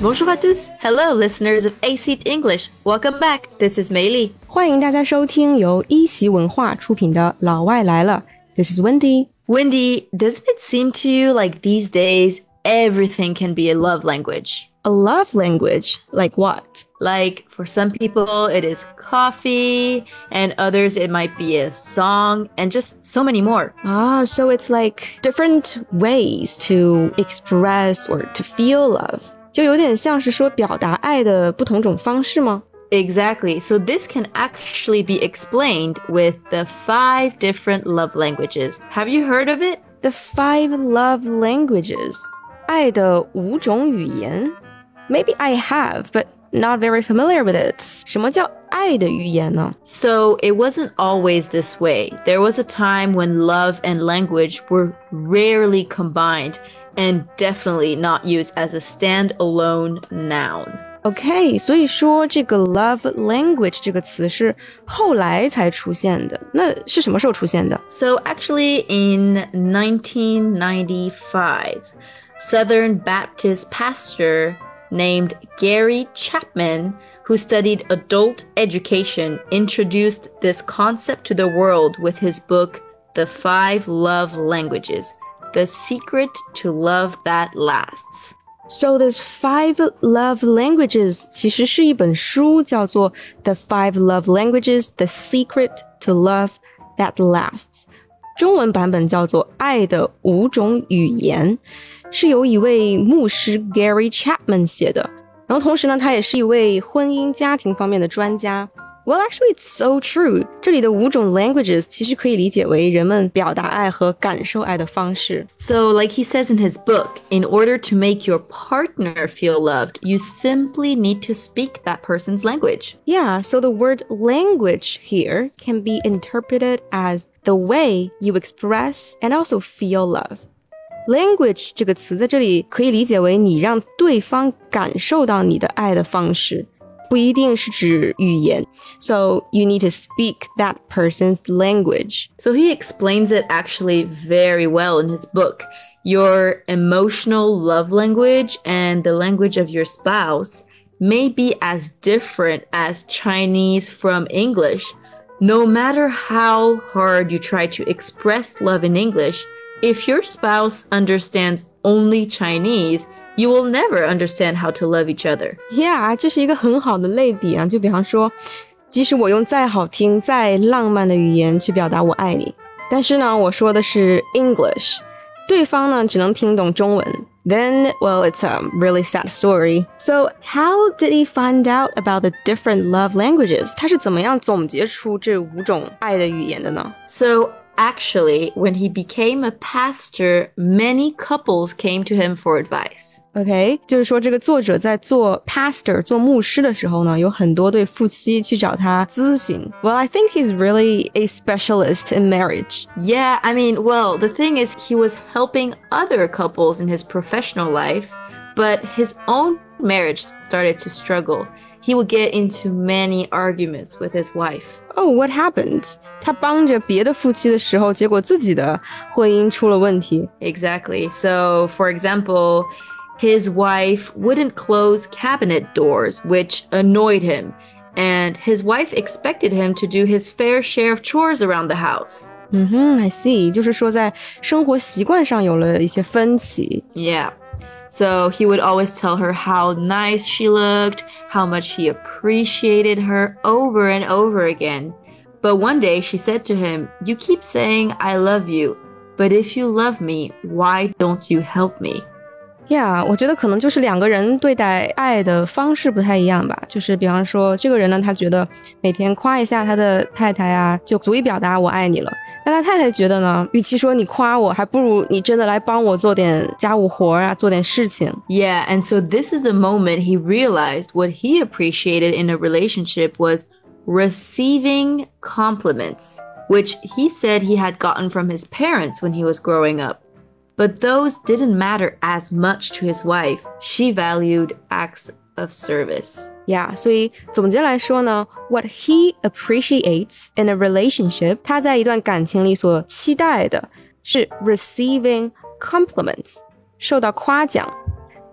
Bonjour à tous. Hello, listeners of AC English. Welcome back. This is Mei Li. 欢迎大家收听由一席文化出品的《老外来了》。This is Wendi. Wendi, doesn't it seem to you like these days everything can be a love language? A love language? Like what? Like for some people, it is coffee, and others, it might be a song, and just so many more. Ah, so it's like different ways to express or to feel love. 就有点像是说表达爱的不同种方式吗？ Exactly. So this can actually be explained with the five different love languages. Have you heard of it? The five love languages. 爱的五种语言. Maybe I have, but not very familiar with it. 什么叫爱的语言呢？ So it wasn't always this way. There was a time when love and language were rarely combined and definitely not used as a standalone noun. OK，所以说这个 love language 这个词是后来才出现的。那是什么时候出现的？ So actually in 1995, Southern Baptist pastor named Gary Chapman, who studied adult education, introduced this concept to the world with his book, The Five Love Languages The Secret to Love That Lasts. So this five love languages 其实是一本书，叫做《The Five Love Languages: The Secret to Love That Lasts》，中文版本叫做《爱的五种语言》， 是由一位牧师 Gary Chapman 写的。然后同时呢，他也是一位婚姻家庭方面的专家。Well, actually, it's so true. 这里的五种 languages 其实可以理解为人们表达爱和感受爱的方式。 So, like he says in his book, in order to make your partner feel loved, you simply need to speak that person's language. Yeah, so the word language here can be interpreted as the way you express and also feel love. Language 这个词在这里可以理解为你让对方感受到你的爱的方式，不一定是指语言。So you need to speak that person's language. So, he explains it actually very well in his book. Your emotional love language and the language of your spouse may be as different as Chinese from English. No matter how hard you try to express love in English, if your spouse understands only Chinese, you will never understand how to love each other. Yeah，这是一个很好的类比啊。就比方说，即使我用再好听、再浪漫的语言去表达我爱你，但是呢，我说的是 English，对方呢只能听懂中文。Then, well, it's a really sad story. So, how did he find out about the different love languages? 他是怎么样总结出这五种爱的语言的呢？ So, actually, when he became a pastor, many couples came to him for advice. OK，就是说这个作者在做 pastor 做牧师的时候呢，有很多对夫妻去找他咨询。Well, I think he's really a specialist in marriage. Yeah, I mean, well, the thing is, he was helping other couples in his professional life, but his own marriage started to struggle. He would get into many arguments with his wife. Oh, what happened? 他帮着别的夫妻的时候，结果自己的婚姻出了问题。 Exactly. So, for example, his wife wouldn't close cabinet doors, which annoyed him. And his wife expected him to do his fair share of chores around the house. 嗯哼，I see，就是说在生活习惯上有了一些分歧。 Yeah. So he would always tell her how nice she looked, how much he appreciated her over and over again. But one day she said to him, You keep saying I love you, but if you love me, why don't you help me? Yeah，我觉得可能就是两个人对待爱的方式不太一样吧。就是比方说，这个人呢，他觉得每天夸一下他的太太啊，就足以表达我爱你了。但他太太觉得呢，与其说你夸我，还不如你真的来帮我做点家务活啊，做点事情。 Yeah, and so this is the moment he realized what he appreciated in a relationship was receiving compliments, which he said he had gotten from his parents when he was growing up. But those didn't matter as much to his wife. She valued acts of service. Yeah，所以总结来说呢，what he appreciates in a relationship，他在一段感情里所期待的是 receiving compliments，受到夸奖。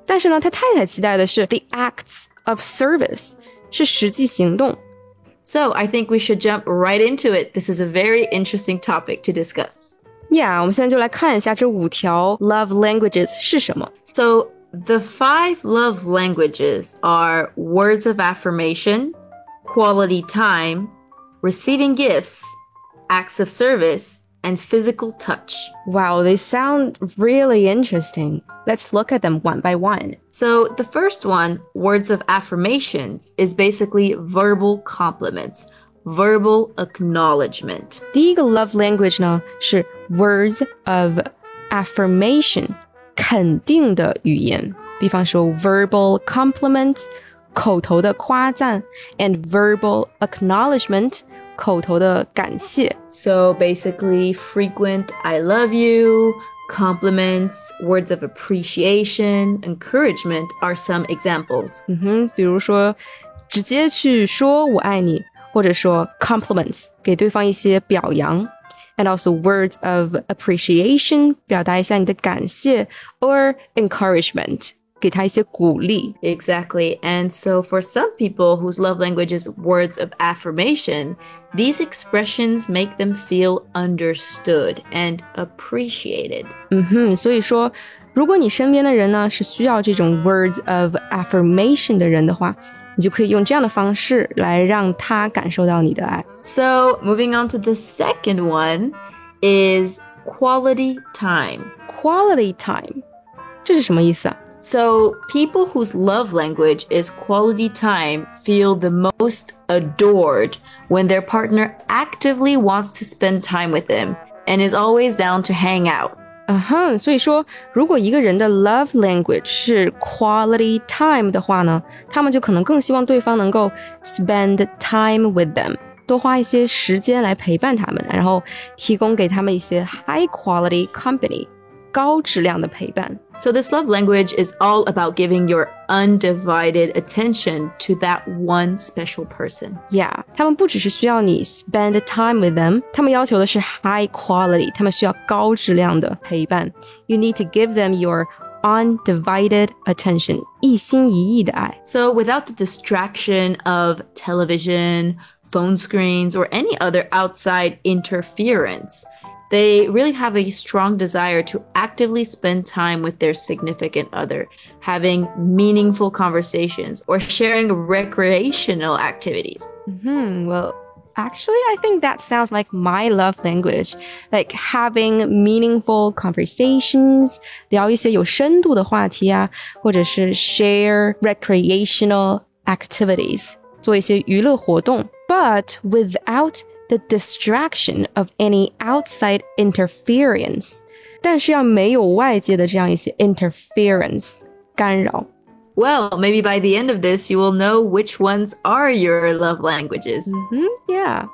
但是呢，他太太期待的是 the acts of service，是实际行动。So I think we should jump right into it. This is a very interesting topic to discuss. Yeah，我们现在就来看一下这五条 love languages 是什么。 So the five love languages are words of affirmation, quality time, receiving gifts, acts of service, and physical touch. Wow, they sound really interesting. Let's look at them one by one. So the first one, words of affirmations, is basically verbal compliments, verbal acknowledgement. 第一个 love language 呢是 words of affirmation，肯定的语言，比方说 verbal compliments，口头的夸赞，and verbal acknowledgement，口头的感谢。 So basically, frequent I love you, compliments, words of appreciation, encouragement are some examples. 嗯哼，比如说直接去说我爱你，或者说 compliments，给对方一些表扬。 And also words of appreciation，表达一下你的感谢，or encouragement，给他一些鼓励。 Exactly. And so for some people whose love language is words of affirmation, these expressions make them feel understood and appreciated. 嗯哼，所以说， 如果你身边的人呢是需要这种 words of affirmation 的人的话，你就可以用这样的方式来让他感受到你的爱。 So moving on to the second one is quality time. Quality time，这是什么意思啊？ So, people whose love language is quality time feel the most adored when their partner actively wants to spend time with them and is always down to hang out. 嗯哼，所以说，如果一个人的 love language 是 quality time 的话呢，他们就可能更希望对方能够 spend time with them，多花一些时间来陪伴他们，然后提供给他们一些 high quality company，高质量的陪伴。 So, this love language is all about giving your undivided attention to that one special person. Yeah，他们不只是需要你 spend time with them，他们要求的是 high quality，他们需要高质量的陪伴。You need to give them your undivided attention，一心一意的爱。 So, without the distraction of television, phone screens, or any other outside interference, they really have a strong desire to actively spend time with their significant other, having meaningful conversations, or sharing recreational activities. Hmm. Well, actually, I think that sounds like my love language, like having meaningful conversations，聊一些有深度的话题啊，或者是 share recreational activities，做一些娱乐活动，but without the distraction of any outside interference，但是要没有外界的这样一些 interference 干扰。 Well, maybe by the end of this, you will know which ones are your love languages. Hmm. Yeah.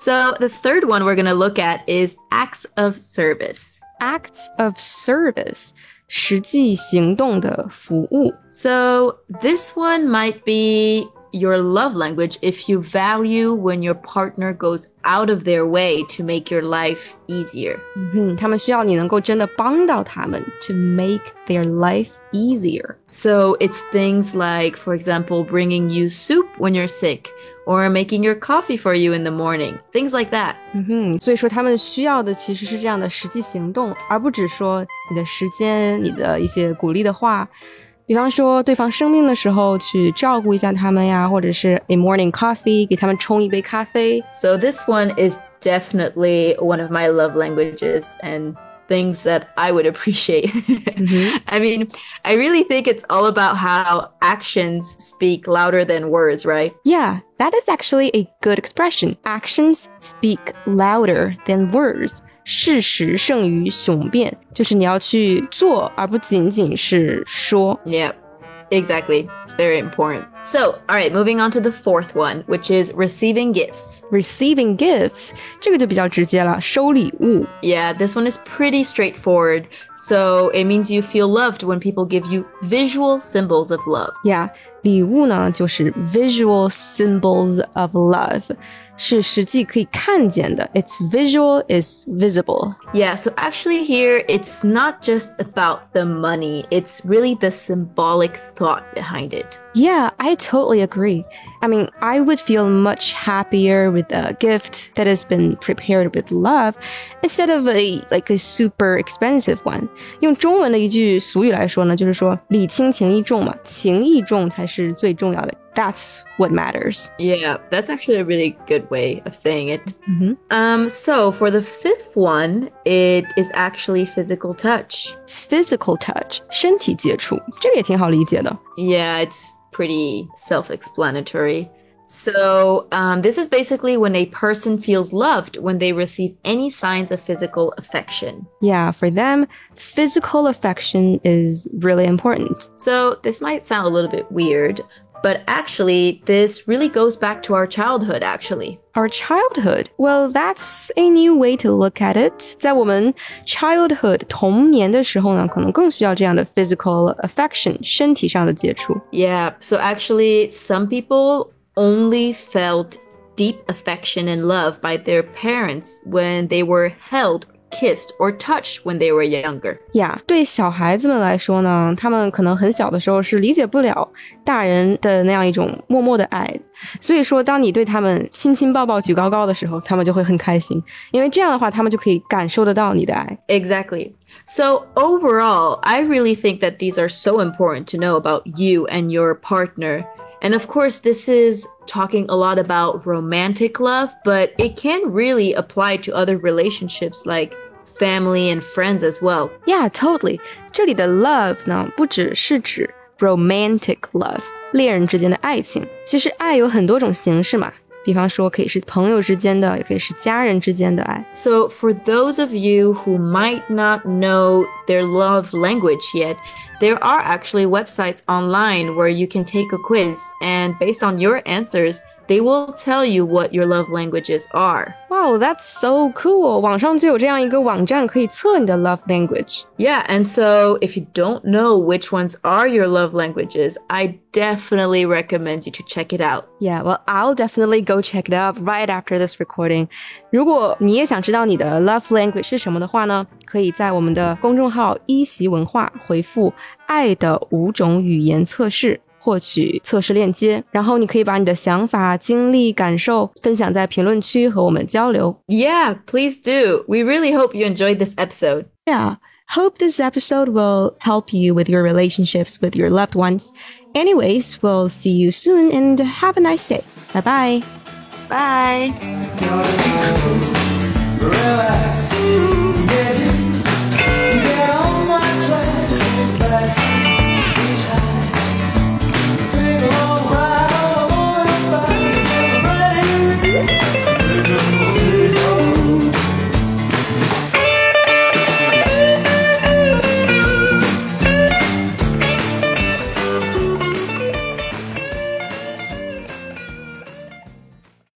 So, the third one we're going to look at is acts of service. acts of service，实际行动的服务。 So, this one might be your love language if you value when your partner goes out of their way to make your life easier. 嗯，他们需要你能够真的帮到他们，to make their life easier。 So, it's things like, for example, bringing you soup when you're sick or making your coffee for you in the morning, things like that. 嗯哼，所以说他们需要的其实是这样的实际行动，而不只说你的时间、你的一些鼓励的话。 比方说，对方生病的时候去照顾一下他们呀，或者是 a morning coffee 给他们冲一杯咖啡。 So, this one is definitely one of my love languages and things that I would appreciate. I mean, I really think it's all about how actions speak louder than words, right? Yeah, that is actually a good expression. Actions speak louder than words. 事实胜于雄辩，就是你要去做，而不仅仅是说。 Yeah, exactly. It's very important. So, all right, moving on to the fourth one, which is receiving gifts. Receiving gifts，这个就比较直接了，收礼物。 Yeah, this one is pretty straightforward. So, it means you feel loved when people give you visual symbols of love. 呀、礼物呢就是 visual symbols of love， 是实际可以看见的。It's visual, it's visible. Yeah, so actually here it's not just about the money, it's really the symbolic thought behind it. Yeah, I totally agree. I mean, I would feel much happier with a gift that has been prepared with love instead of a like a super expensive one. 用中文的一句俗语来说呢，就是说礼轻情意重嘛，情意重才是最重要的。 That's what matters. Yeah, that's actually a really good way of saying it. Mhm. Um, so for the fifth one, it is actually physical touch. Physical touch，身体接触，这个也挺好理解的。 Yeah, it's pretty self explanatory. So, um, this is basically when a person feels loved when they receive any signs of physical affection. Yeah, for them, physical affection is really important. So, this might sound a little bit weird, but actually, this really goes back to our childhood, actually. Our childhood, well, that's a new way to look at it. 在我们 childhood 童年的时候呢，可能更需要这样的 physical affection 身体上的接触。 Yeah, so actually, some people only felt deep affection and love by their parents when they were held, kissed, or touched when they were younger. 呀对小孩子们来说呢，他们可能很小的时候是理解不了大人的那样一种默默的爱，所以说，当你对他们亲亲抱抱举高高的时候，他们就会很开心，因为这样的话，他们就可以感受得到你的爱。 Exactly. So, overall, I really think that these are so important to know about you and your partner. And of course, this is talking a lot about romantic love, but it can really apply to other relationships like family and friends as well. Yeah, totally. 这里的 love 呢，不只是指 romantic love，恋人之间的爱情。其实爱有很多种形式嘛，比方说可以是朋友之间的，也可以是家人之间的爱。 So, for those of you who might not know their love language yet, there are actually websites online where you can take a quiz, and based on your answers, they will tell you what your love languages are. Wow, that's so cool！网上就有这样一个网站可以测你的 love language。 Yeah, and so if you don't know which ones are your love languages, I definitely recommend you to check it out. Yeah, well, I'll definitely go check it out right after this recording. 如果你也想知道你的 love language 是什么的话呢，可以在我们的公众号“一席文化”回复“爱的五种语言测试”。 获取测试链接，然后你可以把你的想法、经历、感受分享在评论区和我们交流。 Yeah, please do. We really hope you enjoyed this episode. Yeah, hope this episode will help you with your relationships with your loved ones. Anyways, we'll see you soon and have a nice day. Bye bye. Bye.